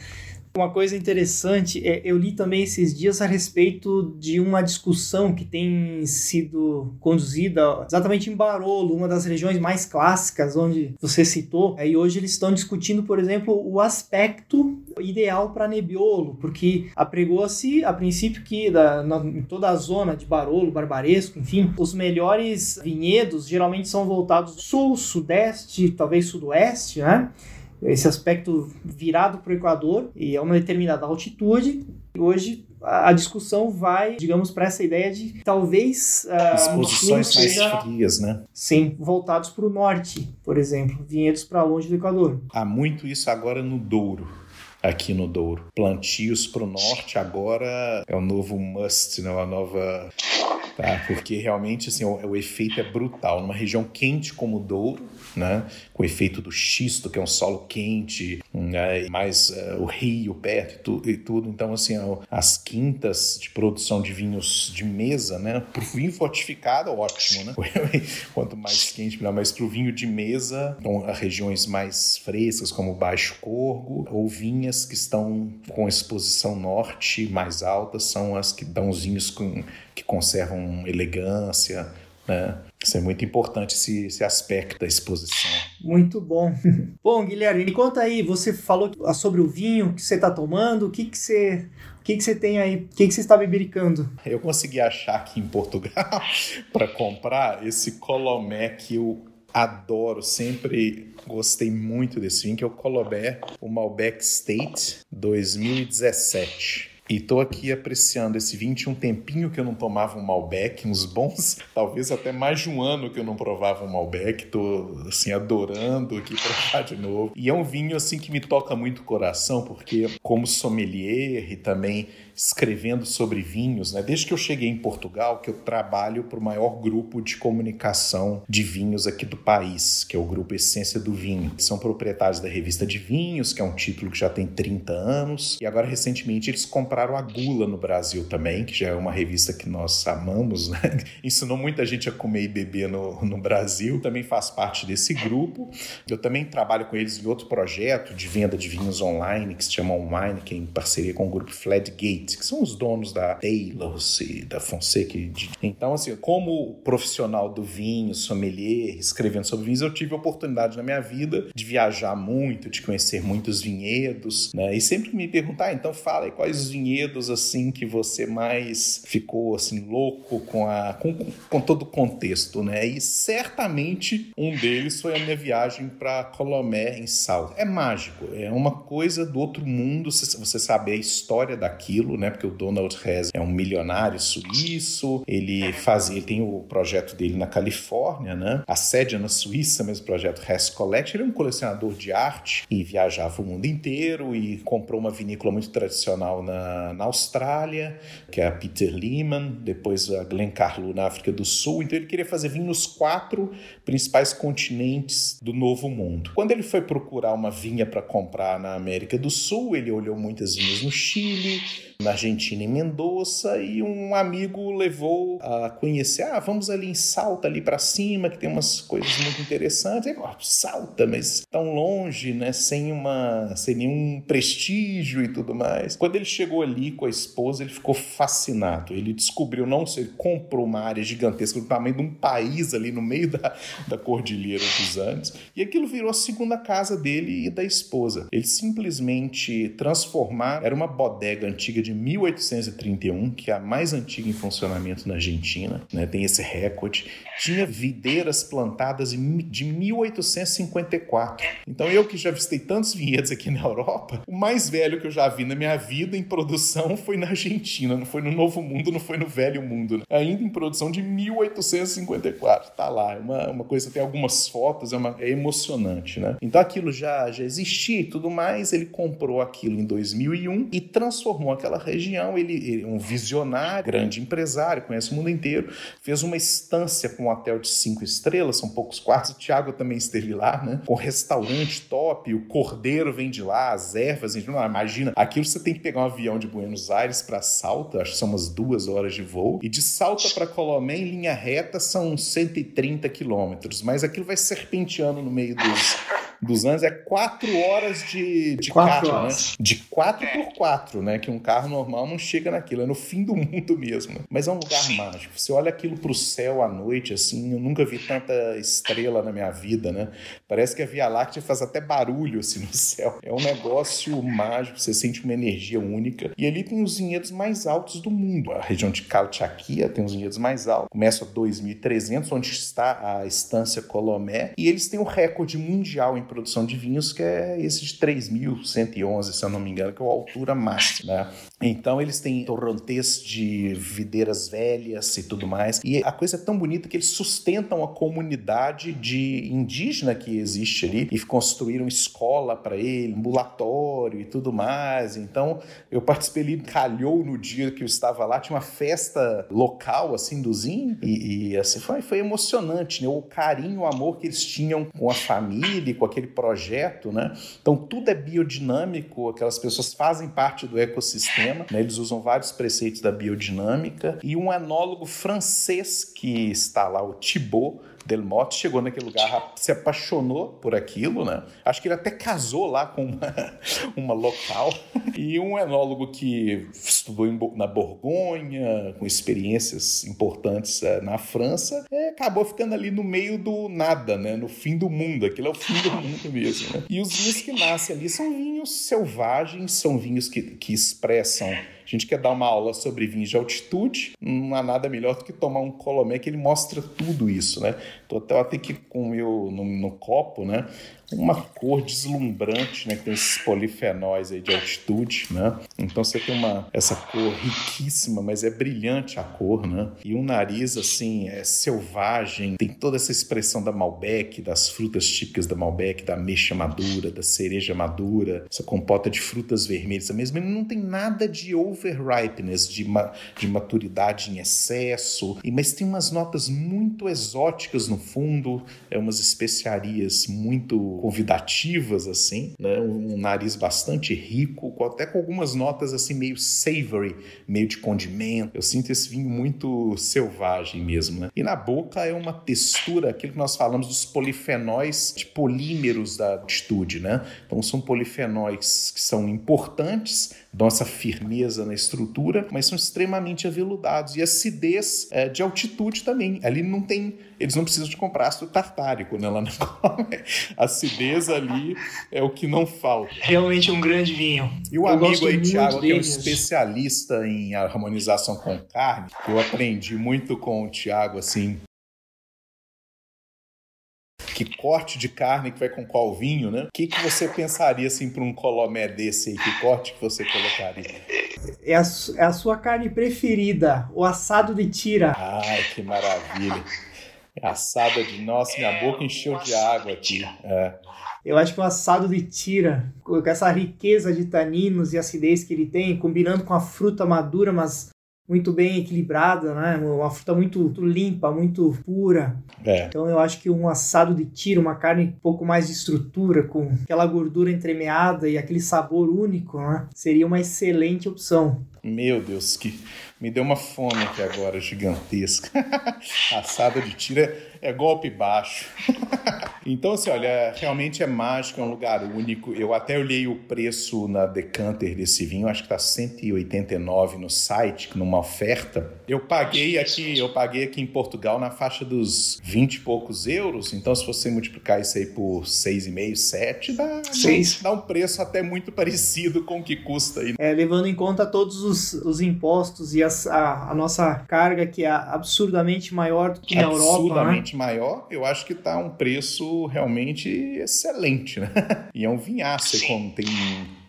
Uma coisa interessante, é, eu li também esses dias a respeito de uma discussão que tem sido conduzida exatamente em Barolo, uma das regiões mais clássicas onde você citou. É, e hoje eles estão discutindo, por exemplo, o aspecto ideal para Nebbiolo, porque apregou-se a princípio que da, na, em toda a zona de Barolo, Barbaresco, enfim, os melhores vinhedos geralmente são voltados sul, sudeste, talvez sudoeste, né? Esse aspecto virado para o Equador e a uma determinada altitude Hoje a discussão vai, digamos, para essa ideia de talvez uh, exposições mais frias, né? Sim, voltados para o norte, por exemplo, vinhedos para longe do Equador. Há muito isso agora no Douro aqui no Douro. Plantios para o norte agora é o novo must, né? Uma nova tá? Porque realmente assim, o, o, efeito é brutal. Numa região quente como o Douro, né? Com o efeito do xisto, que é um solo quente, né? mais uh, o rio perto e, tu, e, tudo. Então, assim, as quintas de produção de vinhos de mesa, né? Para o vinho fortificado, ótimo, né? (laughs) Quanto mais quente, melhor. Mas para o vinho de mesa, então, regiões mais frescas, como Baixo Corgo, ou vinhas que estão com exposição norte mais alta, são as que dão os vinhos com que conservam elegância, né? Isso é muito importante, esse, esse aspecto da exposição. Muito bom. (laughs) bom, Guilherme, me conta aí, você falou sobre o vinho que você está tomando, o que, que você... O que, que você tem aí? O que, que você está bebericando? Eu consegui achar aqui em Portugal (laughs) para comprar esse Colomé que eu adoro, sempre gostei muito desse vinho, que é o Colomé, o Malbec State 2017. E tô aqui apreciando esse vinho. Tinha um tempinho que eu não tomava um Malbec, uns bons, (laughs) talvez até mais de um ano que eu não provava um Malbec. Tô, assim, adorando aqui (laughs) provar de novo. E é um vinho, assim, que me toca muito o coração, porque como sommelier e também escrevendo sobre vinhos, né? Desde que eu cheguei em Portugal, que eu trabalho para o maior grupo de comunicação de vinhos aqui do país, que é o grupo Essência do Vinho. São proprietários da revista de vinhos, que é um título que já tem 30 anos, e agora recentemente eles compraram a Gula no Brasil também, que já é uma revista que nós amamos, né? (laughs) Ensinou muita gente a comer e beber no, no Brasil, também faz parte desse grupo. Eu também trabalho com eles em outro projeto de venda de vinhos online, que se chama Online, que é em parceria com o grupo Fladgate que são os donos da Taylor e da Fonseca. Então, assim, como profissional do vinho, sommelier, escrevendo sobre vinhos, eu tive a oportunidade na minha vida de viajar muito, de conhecer muitos vinhedos, né? E sempre me perguntar, ah, então fala aí quais os vinhedos, assim, que você mais ficou, assim, louco com, a, com, com todo o contexto, né? E certamente um deles foi a minha viagem para Colomé, em Sal. É mágico, é uma coisa do outro mundo, você saber a história daquilo, né? Porque o Donald Hess é um milionário suíço, ele faz, ele tem o projeto dele na Califórnia, né? A sede é na Suíça, mas o projeto Hess Collect. Ele é um colecionador de arte e viajava o mundo inteiro e comprou uma vinícola muito tradicional na, na Austrália, que é a Peter Lehman, depois a Glencarlo na África do Sul. Então ele queria fazer vinho nos quatro principais continentes do Novo Mundo. Quando ele foi procurar uma vinha para comprar na América do Sul, ele olhou muitas vinhas no Chile, na Argentina, em Mendoza, e um amigo levou a conhecer, ah, vamos ali em Salta, ali para cima, que tem umas coisas muito interessantes. Aí, oh, Salta, mas tão longe, né, sem uma, sem nenhum prestígio e tudo mais. Quando ele chegou ali com a esposa, ele ficou fascinado. Ele descobriu, não sei, ele comprou uma área gigantesca do tamanho de um país ali no meio da, da Cordilheira dos Andes, e aquilo virou a segunda casa dele e da esposa. Eles simplesmente transformaram, era uma bodega antiga de de 1831, que é a mais antiga em funcionamento na Argentina, né, tem esse recorde. Tinha videiras plantadas de 1854. Então eu que já visitei tantos vinhedos aqui na Europa, o mais velho que eu já vi na minha vida em produção foi na Argentina, não foi no Novo Mundo, não foi no Velho Mundo. Né? Ainda em produção de 1854. Tá lá, é uma, uma coisa, tem algumas fotos, é, uma, é emocionante, né? Então aquilo já, já existia e tudo mais, ele comprou aquilo em 2001 e transformou aquela região. Ele, ele é um visionário, grande empresário, conhece o mundo inteiro. Fez uma estância com um hotel de cinco estrelas, são poucos quartos. O Thiago também esteve lá, né? Com restaurante top, o cordeiro vem de lá, as ervas. De lá. Imagina, aquilo você tem que pegar um avião de Buenos Aires para Salta, acho que são umas duas horas de voo, e de Salta para Colomé em linha reta são 130 quilômetros, mas aquilo vai serpenteando no meio dos dos anos é quatro horas de, de quatro carro, né? horas. né? De quatro por quatro, né? Que um carro normal não chega naquilo, é no fim do mundo mesmo. Né? Mas é um lugar mágico. Você olha aquilo pro céu à noite, assim, eu nunca vi tanta estrela na minha vida, né? Parece que a Via Láctea faz até barulho, assim, no céu. É um negócio mágico, você sente uma energia única. E ali tem os vinhedos mais altos do mundo. A região de Calchaquia tem os vinhedos mais altos. Começa a 2.300, onde está a estância Colomé. E eles têm o recorde mundial em produção de vinhos que é esse de 3.111, se eu não me engano, que é a altura máxima. Né? Então eles têm torrentês de videiras velhas e tudo mais. E a coisa é tão bonita que eles sustentam a comunidade de indígena que existe ali e construíram escola para ele, ambulatório e tudo mais. Então eu participei ali, calhou no dia que eu estava lá, tinha uma festa local assim do Zin e, e assim foi, foi emocionante, né? O carinho, o amor que eles tinham com a família, com aquele projeto, né? Então tudo é biodinâmico, aquelas pessoas fazem parte do ecossistema, né? Eles usam vários preceitos da biodinâmica e um enólogo francês que está lá, o Thibaut, Delmotte chegou naquele lugar, se apaixonou por aquilo, né? Acho que ele até casou lá com uma, (laughs) uma local. E um enólogo que estudou em, na Borgonha, com experiências importantes é, na França, é, acabou ficando ali no meio do nada, né? No fim do mundo. Aquilo é o fim do mundo mesmo, né? E os vinhos que nascem ali são vinhos selvagens, são vinhos que, que expressam a gente quer dar uma aula sobre vinhos de altitude, não há nada melhor do que tomar um colomé que ele mostra tudo isso, né? Tô até, até que com o meu no, no copo, né? Uma cor deslumbrante, né? Que tem esses polifenóis aí de altitude, né? Então você tem uma essa cor riquíssima, mas é brilhante a cor, né? E um nariz assim é selvagem, tem toda essa expressão da Malbec, das frutas típicas da Malbec, da ameixa madura, da cereja madura, essa compota de frutas vermelhas mesmo. Ele não tem nada de overripeness, de, ma de maturidade em excesso, mas tem umas notas muito exóticas no fundo, é umas especiarias muito convidativas, assim, né? Um, um nariz bastante rico, até com algumas notas assim meio savory, meio de condimento. Eu sinto esse vinho muito selvagem mesmo, né? E na boca é uma textura, aquilo que nós falamos dos polifenóis de polímeros da altitude, né? Então são polifenóis que são importantes, dão essa firmeza na estrutura, mas são extremamente aveludados. E acidez é, de altitude também. Ali não tem. Eles não precisam de comprar ácido tartárico, né? Lá na (laughs) acidez ali é o que não falta. Realmente um grande vinho. E o eu amigo aí, Thiago, que é um especialista em harmonização com carne, eu aprendi muito com o Thiago, assim, que corte de carne que vai com qual vinho, né? O que, que você pensaria assim para um colomé desse aí? Que corte que você colocaria? É a, é a sua carne preferida, o assado de tira. Ai, que maravilha. Assada de. Nossa, minha boca encheu de água aqui. É. Eu acho que o assado de tira, com essa riqueza de taninos e acidez que ele tem, combinando com a fruta madura, mas muito bem equilibrada, né? Uma fruta muito, muito limpa, muito pura. É. Então eu acho que um assado de tira, uma carne um pouco mais de estrutura, com aquela gordura entremeada e aquele sabor único, né? Seria uma excelente opção. Meu Deus, que me deu uma fome aqui agora gigantesca. (laughs) Assada de tira é golpe baixo. (laughs) então, assim, olha, realmente é mágico, é um lugar único. Eu até olhei o preço na Decanter desse vinho, acho que tá 189 no site, numa oferta. Eu paguei aqui, eu paguei aqui em Portugal na faixa dos 20 e poucos euros. Então, se você multiplicar isso aí por 6,5, 7, dá, dá um preço até muito parecido com o que custa aí. É, levando em conta todos os, os impostos e as, a, a, nossa carga, que é absurdamente maior do que na Europa. Né? Absurdamente né? maior, eu acho que está um preço realmente excelente, né? (laughs) E é um vinhaço, como tem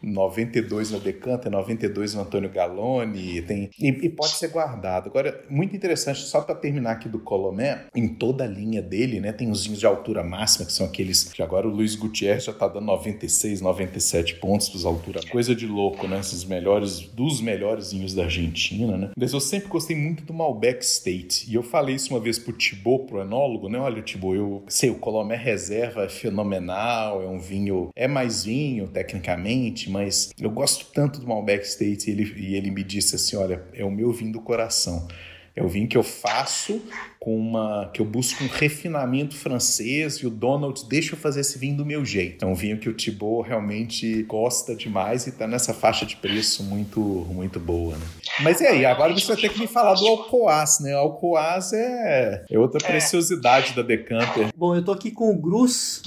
92 na Decanta, 92 no Antônio Galone, tem, e, e, pode ser guardado. Agora, muito interessante, só para terminar aqui do Colomé, em toda a linha dele, né, tem os vinhos de altura máxima, que são aqueles que agora o Luiz Gutierrez já está dando 96, 97 pontos para altura. Coisa de louco, né? Esses melhores, dos melhores vinhos da Argentina, né? Mas eu sempre gostei muito do Malbec State. E eu falei isso uma vez pro Thibaut, pro enólogo, né? Olha, Thibaut, eu sei, o Colomé Reserva é fenomenal, é um vinho, é mais vinho, tecnicamente, mas eu gosto tanto do Malbec State e ele, e ele me disse assim: olha, é o meu vinho do coração. É o vinho que eu faço com uma que eu busco um refinamento francês e o Donald deixa eu fazer esse vinho do meu jeito. É um vinho que o Thibaut realmente gosta demais e está nessa faixa de preço muito muito boa, né? Mas e aí, agora você vai ter que me falar do Alcoaz, né? O Alcoaz é, é outra é. preciosidade da Decanter. Bom, eu tô aqui com o Grus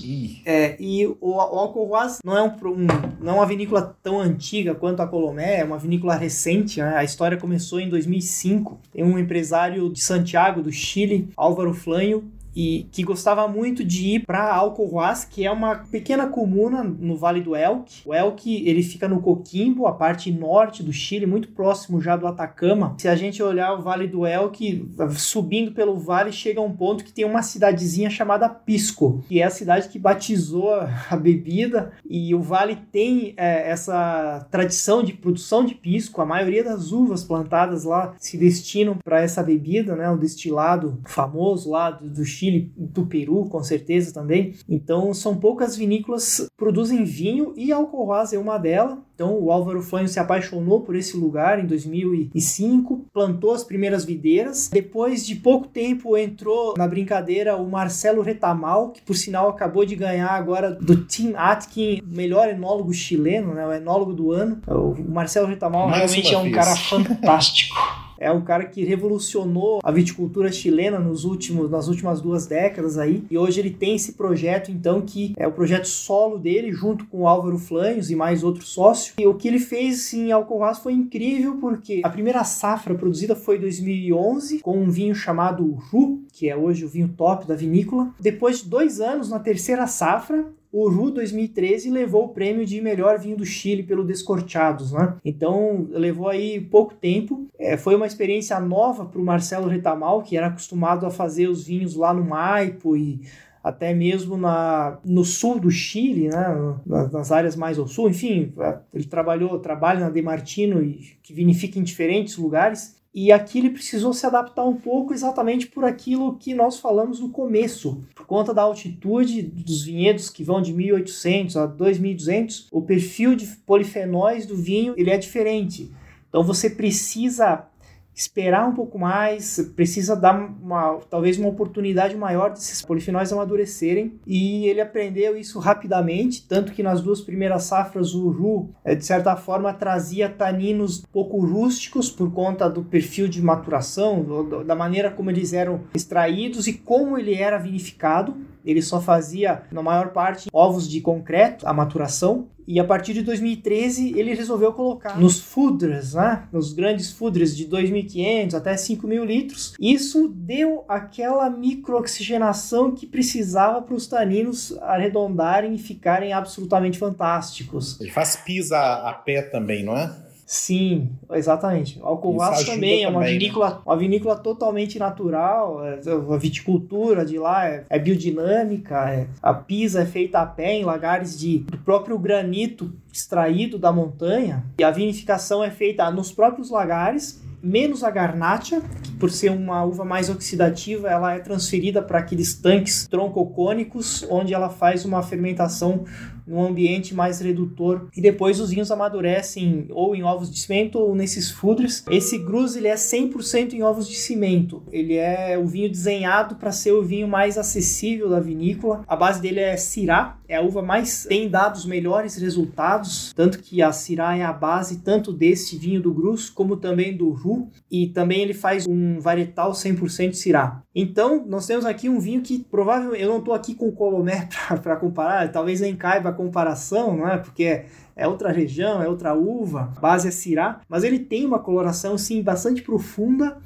é, e o, o Alcoaz não é um, um, não é uma vinícola tão antiga quanto a Colomé, é uma vinícola recente, né? A história começou em 2005. Tem um empresário de Santiago, do Chile, Chile, Álvaro Flanho, e que gostava muito de ir para Alcohuas, que é uma pequena comuna no Vale do Elqui. O Elqui, ele fica no Coquimbo, a parte norte do Chile, muito próximo já do Atacama. Se a gente olhar o Vale do Elqui, subindo pelo vale, chega a um ponto que tem uma cidadezinha chamada Pisco, que é a cidade que batizou (laughs) a bebida, e o vale tem é, essa tradição de produção de pisco. A maioria das uvas plantadas lá se destinam para essa bebida, né, o destilado famoso lá do Chile, do Peru, com certeza também. Então, são poucas vinícolas que produzem vinho e Alcohuas é uma delas. Então, o Álvaro Flanho se apaixonou por esse lugar em 2005, plantou as primeiras videiras. Depois de pouco tempo, entrou na brincadeira o Marcelo Retamal, que por sinal acabou de ganhar agora do Tim Atkin, melhor enólogo chileno, né, o enólogo do ano. O Marcelo Retamal Mais realmente é um vez. cara fantástico. (laughs) é um cara que revolucionou a viticultura chilena nos últimos, nas últimas duas décadas aí. E hoje ele tem esse projeto, então, que é o projeto solo dele, junto com o Álvaro Flanhos e mais outro sócio. E o que ele fez em Alcohuas foi incrível, porque a primeira safra produzida foi em 2011, com um vinho chamado Ru, que é hoje o vinho top da vinícola. Depois de dois anos, na terceira safra, o Ru 2013 levou o prêmio de melhor vinho do Chile pelo Descorteados, né? Então levou aí pouco tempo. É, foi uma experiência nova para o Marcelo Retamal, que era acostumado a fazer os vinhos lá no Maipo e até mesmo na, no sul do Chile, né, nas áreas mais ao sul. Enfim, ele trabalhou, trabalha na Demartino e que vinifica em diferentes lugares. E aqui ele precisou se adaptar um pouco exatamente por aquilo que nós falamos no começo. Por conta da altitude dos vinhedos que vão de 1800 a 2200, o perfil de polifenóis do vinho ele é diferente. Então você precisa esperar um pouco mais, precisa dar uma, talvez uma oportunidade maior desses polifenóis amadurecerem. E ele aprendeu isso rapidamente, tanto que nas duas primeiras safras o Ru, é, de certa forma, trazia taninos pouco rústicos por conta do perfil de maturação, da maneira como eles eram extraídos e como ele era vinificado. Ele só fazia, na maior parte, ovos de concreto, a maturação, e a partir de 2013 ele resolveu colocar nos fooders, né? Nos grandes fooders de 2.500 até 5.000 litros. Isso deu aquela microoxigenação que precisava para os taninos arredondarem e ficarem absolutamente fantásticos. Ele faz pisa a pé também, não é? Sim, exatamente. Alcovaço também é uma também, né? vinícola, né? uma vinícola totalmente natural. É, a viticultura de lá é, é biodinâmica. É, a pisa é feita a pé em lagares de, do próprio granito extraído da montanha. E a vinificação é feita nos próprios lagares menos a garnacha, que por ser uma uva mais oxidativa, ela é transferida para aqueles tanques troncocônicos, onde ela faz uma fermentação num ambiente mais redutor. E depois os vinhos amadurecem ou em ovos de cimento ou nesses fudres. Esse Gruz ele é 100% em ovos de cimento. Ele é o vinho desenhado para ser o vinho mais acessível da vinícola. A base dele é Syrah, é a uva mais tem dado os melhores resultados, tanto que a Syrah é a base tanto deste vinho do Gruz como também do Ru, e também ele faz um varietal 100% Syrah. Então, nós temos aqui um vinho que provavelmente eu não estou aqui com o Colomé (laughs) para comparar, talvez nem caiba comparação, não é? Porque é outra região, é outra uva, base é Syrah, mas ele tem uma coloração sim bastante profunda.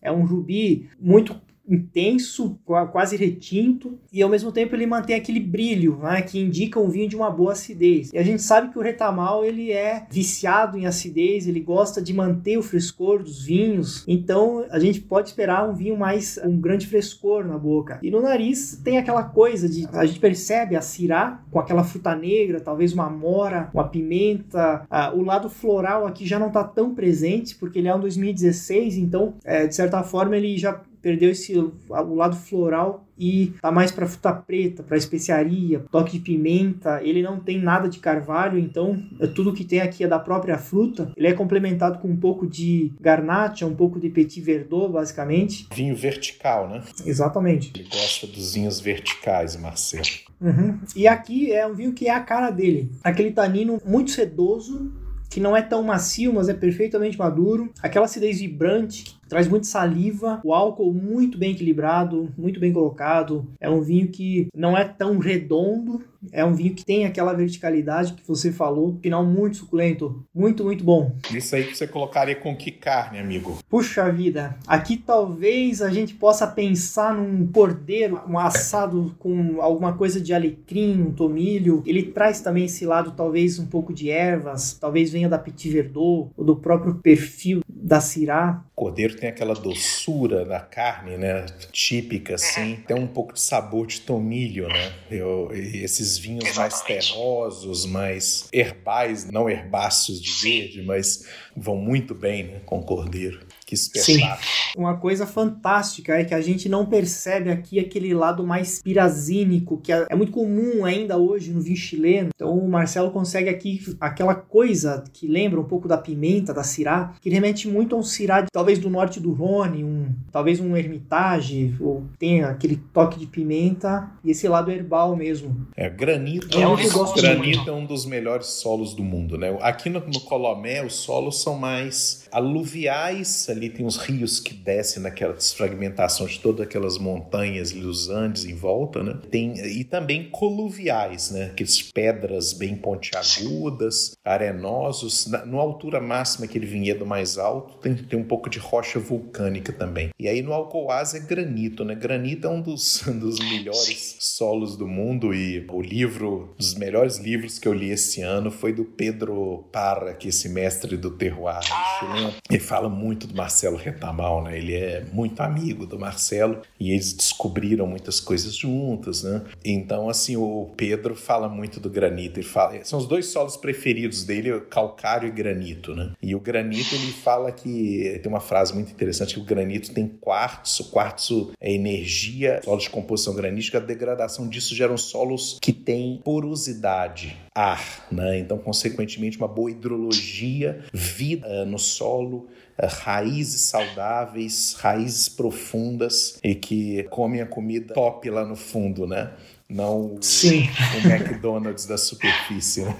É um rubi muito intenso, quase retinto, e ao mesmo tempo ele mantém aquele brilho, né, que indica um vinho de uma boa acidez. E a gente sabe que o retamal ele é viciado em acidez, ele gosta de manter o frescor dos vinhos, então a gente pode esperar um vinho mais um grande frescor na boca. E no nariz tem aquela coisa de a gente percebe a cirá com aquela fruta negra, talvez uma mora, uma pimenta, o lado floral aqui já não está tão presente porque ele é um 2016, então é, de certa forma ele já perdeu esse o lado floral e tá mais para fruta preta, para especiaria, toque de pimenta. Ele não tem nada de carvalho, então é tudo que tem aqui é da própria fruta. Ele é complementado com um pouco de garnacha, um pouco de petit verdot, basicamente. Vinho vertical, né? Exatamente. Ele gosta dos vinhos verticais, Marcelo. Uhum. E aqui é um vinho que é a cara dele. Aquele tanino muito sedoso, que não é tão macio, mas é perfeitamente maduro. Aquela acidez vibrante, traz muito saliva, o álcool muito bem equilibrado, muito bem colocado. É um vinho que não é tão redondo, é um vinho que tem aquela verticalidade que você falou. Final muito suculento. Muito, muito bom. Isso aí que você colocaria com que carne, amigo? Puxa vida. Aqui talvez a gente possa pensar num cordeiro, um assado com alguma coisa de alecrim, um tomilho. Ele traz também esse lado, talvez, um pouco de ervas. Talvez venha da Petit Verdot ou do próprio perfil da Syrah. O cordeiro tem aquela doçura da carne, né? Típica, assim. Tem um pouco de sabor de tomilho, né? Eu, esses vinhos Exatamente. mais terrosos, mais herbais, não herbáceos de verde, mas vão muito bem né, com o cordeiro. Que espetáculo. Sim. Uma coisa fantástica é que a gente não percebe aqui aquele lado mais pirazínico, que é, é muito comum ainda hoje no vinho chileno. Então o Marcelo consegue aqui aquela coisa que lembra um pouco da pimenta, da cirá, que remete muito a um cirá talvez do norte do Rhône, um, talvez um ermitage, ou tem aquele toque de pimenta e esse lado herbal mesmo. É, granito é, um, granito é um dos melhores solos do mundo, né? Aqui no, no Colomé os solos são mais aluviais, ali tem os rios que descem naquela desfragmentação de todas aquelas montanhas e os Andes em volta, né? Tem, e também coluviais, né? Aqueles pedras bem pontiagudas, arenosos. Na, no altura máxima, aquele vinhedo mais alto, tem, tem um pouco de rocha vulcânica também. E aí no Alcoaz é granito, né? Granito é um dos, (laughs) um dos melhores solos do mundo e o livro, dos melhores livros que eu li esse ano foi do Pedro Parra, que é esse mestre do terroir chileno ele fala muito do Marcelo Retamal, né? Ele é muito amigo do Marcelo e eles descobriram muitas coisas juntas, né? Então, assim, o Pedro fala muito do granito. Ele fala, são os dois solos preferidos dele, calcário e granito, né? E o granito, ele fala que tem uma frase muito interessante que o granito tem quartzo, quartzo é energia, solo de composição granítica, a degradação disso geram solos que têm porosidade, ar, né? Então, consequentemente, uma boa hidrologia, vida uh, no solo eh, raízes saudáveis, raízes profundas e que comem a comida top lá no fundo, né? Não Sim. o McDonald's da superfície, né?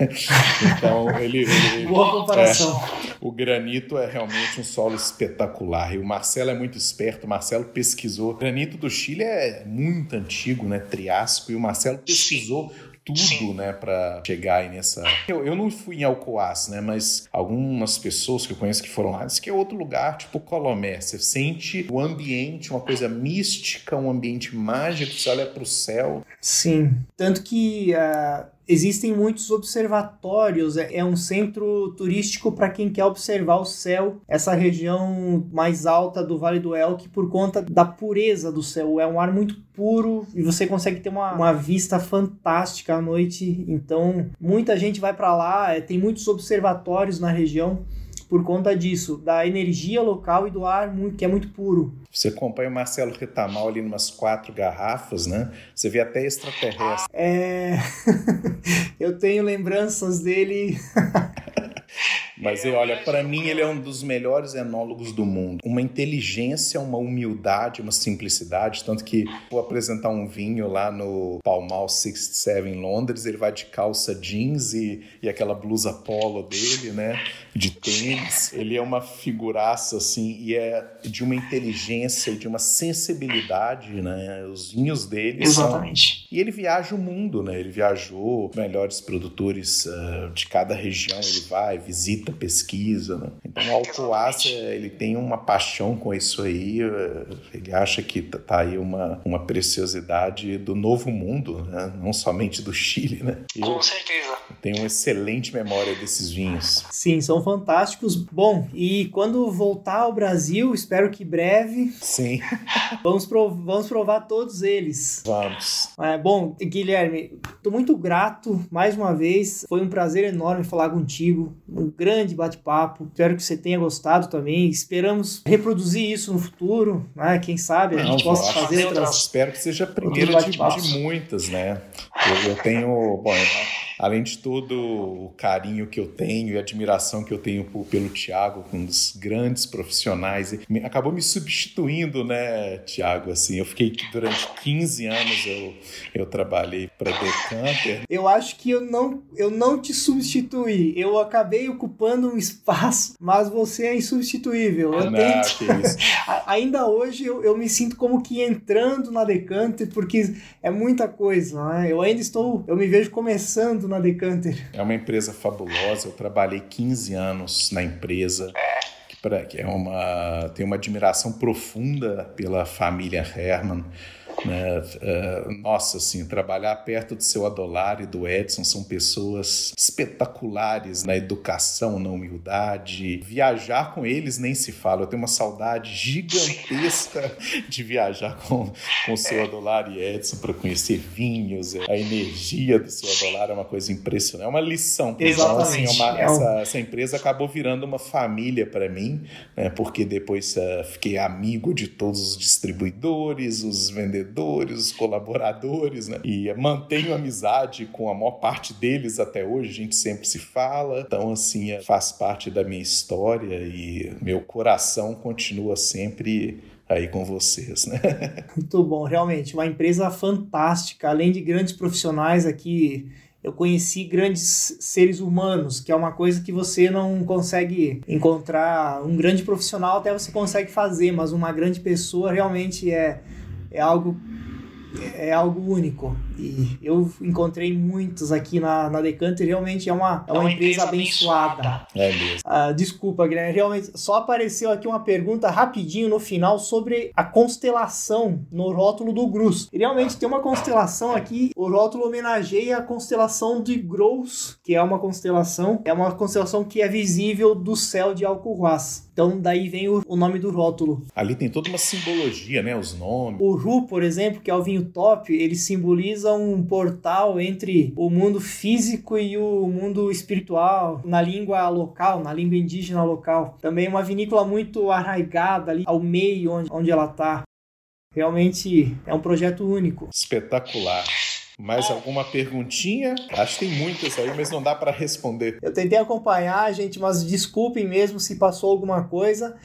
Então, ele. ele Boa comparação. É, o granito é realmente um solo espetacular. E o Marcelo é muito esperto. O Marcelo pesquisou. O granito do Chile é muito antigo, né? Triássico. E o Marcelo pesquisou tudo, Sim. né, para chegar aí nessa. Eu, eu não fui em Alcoás, né, mas algumas pessoas que eu conheço que foram lá dizem que é outro lugar, tipo Colomé. Você sente o ambiente, uma coisa mística, um ambiente mágico, você olha para o céu. Sim. Tanto que. Uh Existem muitos observatórios, é, é um centro turístico para quem quer observar o céu, essa região mais alta do Vale do Elqui, por conta da pureza do céu. É um ar muito puro e você consegue ter uma, uma vista fantástica à noite. Então, muita gente vai para lá, é, tem muitos observatórios na região por conta disso, da energia local e do ar muito, que é muito puro. Você acompanha o Marcelo Retamal ali umas quatro garrafas, né? Você vê até extraterrestre. É. (laughs) Eu tenho lembranças dele. (laughs) Mas é, olha, para mim ele é um dos melhores enólogos do mundo. Uma inteligência, uma humildade, uma simplicidade. Tanto que vou apresentar um vinho lá no Palmal 67 em Londres, ele vai de calça jeans e, e aquela blusa polo dele, né? De tênis. Ele é uma figuraça, assim, e é de uma inteligência e de uma sensibilidade, né? Os vinhos dele. Exatamente. São... E ele viaja o mundo, né? Ele viajou melhores produtores uh, de cada região, ele vai, visita muita pesquisa, né? Então o Alcoaz, ele tem uma paixão com isso aí, eh, ele acha que tá, tá aí uma, uma preciosidade do novo mundo, né? Não somente do Chile, né? Eu com certeza. Tenho uma excelente memória desses vinhos. Sim, são fantásticos. Bom, e quando voltar ao Brasil, espero que breve. Sim. (laughs) vamos, prov vamos provar todos eles. Vamos. É, bom, Guilherme, estou muito grato mais uma vez. Foi um prazer enorme falar contigo. Um grande grande bate-papo. Espero que você tenha gostado também. Esperamos reproduzir isso no futuro, né? Quem sabe a Não, gente possa fazer outras. Espero que seja a primeira de, de, muitas, né? Eu, eu tenho. Bom, além de todo o carinho que eu tenho e admiração que eu tenho por, pelo Tiago, um dos grandes profissionais, me, acabou me substituindo, né, Tiago? Assim, eu fiquei durante 15 anos eu, eu trabalhei para Decanter. Eu acho que eu não, eu não te substituí. Eu acabei ocupando um espaço, mas você é insubstituível. Eu não, tenho... (laughs) Ainda hoje eu, eu me sinto como que entrando na Decanter, porque é muita coisa, né? Eu ainda estou, eu me vejo começando na Decanter. É uma empresa fabulosa, eu trabalhei 15 anos na empresa que é uma tem uma admiração profunda pela família Herman né? Uh, nossa, assim, trabalhar perto do seu Adolar e do Edson são pessoas espetaculares na educação, na humildade. Viajar com eles nem se fala. Eu tenho uma saudade gigantesca de viajar com, com o seu Adolar e Edson para conhecer vinhos. A energia do seu Adolar é uma coisa impressionante. É uma lição. Exatamente. Então, assim, é uma, essa, essa, empresa acabou virando uma família para mim, né? porque depois uh, fiquei amigo de todos os distribuidores, os vendedores os colaboradores, né? E mantenho amizade com a maior parte deles até hoje, a gente sempre se fala. Então, assim, é, faz parte da minha história e meu coração continua sempre aí com vocês, né? (laughs) Muito bom, realmente, uma empresa fantástica, além de grandes profissionais aqui eu conheci grandes seres humanos, que é uma coisa que você não consegue encontrar. Um grande profissional até você consegue fazer, mas uma grande pessoa realmente é é algo é algo único. E eu encontrei muitos aqui na, na Decanter, realmente é uma, é uma, é uma empresa, empresa abençoada. abençoada. É mesmo. Ah, desculpa, Guilherme, realmente só apareceu aqui uma pergunta rapidinho no final sobre a constelação no rótulo do Grus. E realmente tem uma constelação aqui, o rótulo homenageia a constelação de Grous, que é uma constelação, é uma constelação que é visível do céu de Alcohuas. Então daí vem o, o, nome do rótulo. Ali tem toda uma simbologia, né? Os nomes. O Ru, por exemplo, que é o vinho top, ele simboliza um portal entre o mundo físico e o mundo espiritual, na língua local, na língua indígena local. Também uma vinícola muito arraigada ali ao meio onde, onde ela está. Realmente é um projeto único. Espetacular. Mais alguma perguntinha? Acho que tem muitas aí, mas não dá para responder. Eu tentei acompanhar, gente, mas desculpem mesmo se passou alguma coisa.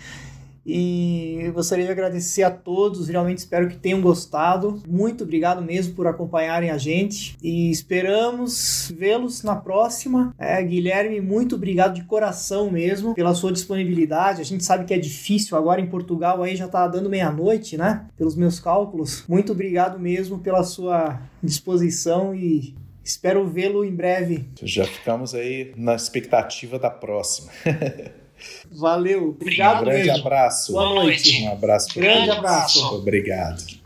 E gostaria de agradecer a todos, realmente espero que tenham gostado. Muito obrigado mesmo por acompanharem a gente e esperamos vê-los na próxima. É, Guilherme, muito obrigado de coração mesmo pela sua disponibilidade. A gente sabe que é difícil agora em Portugal, aí já tá dando meia-noite, né? Pelos meus cálculos. Muito obrigado mesmo pela sua disposição e espero vê-lo em breve. Já ficamos aí na expectativa da próxima. (laughs) Valeu. Obrigado Um grande mesmo. abraço. Boa noite. Um abraço. Grande abraço. Obrigado.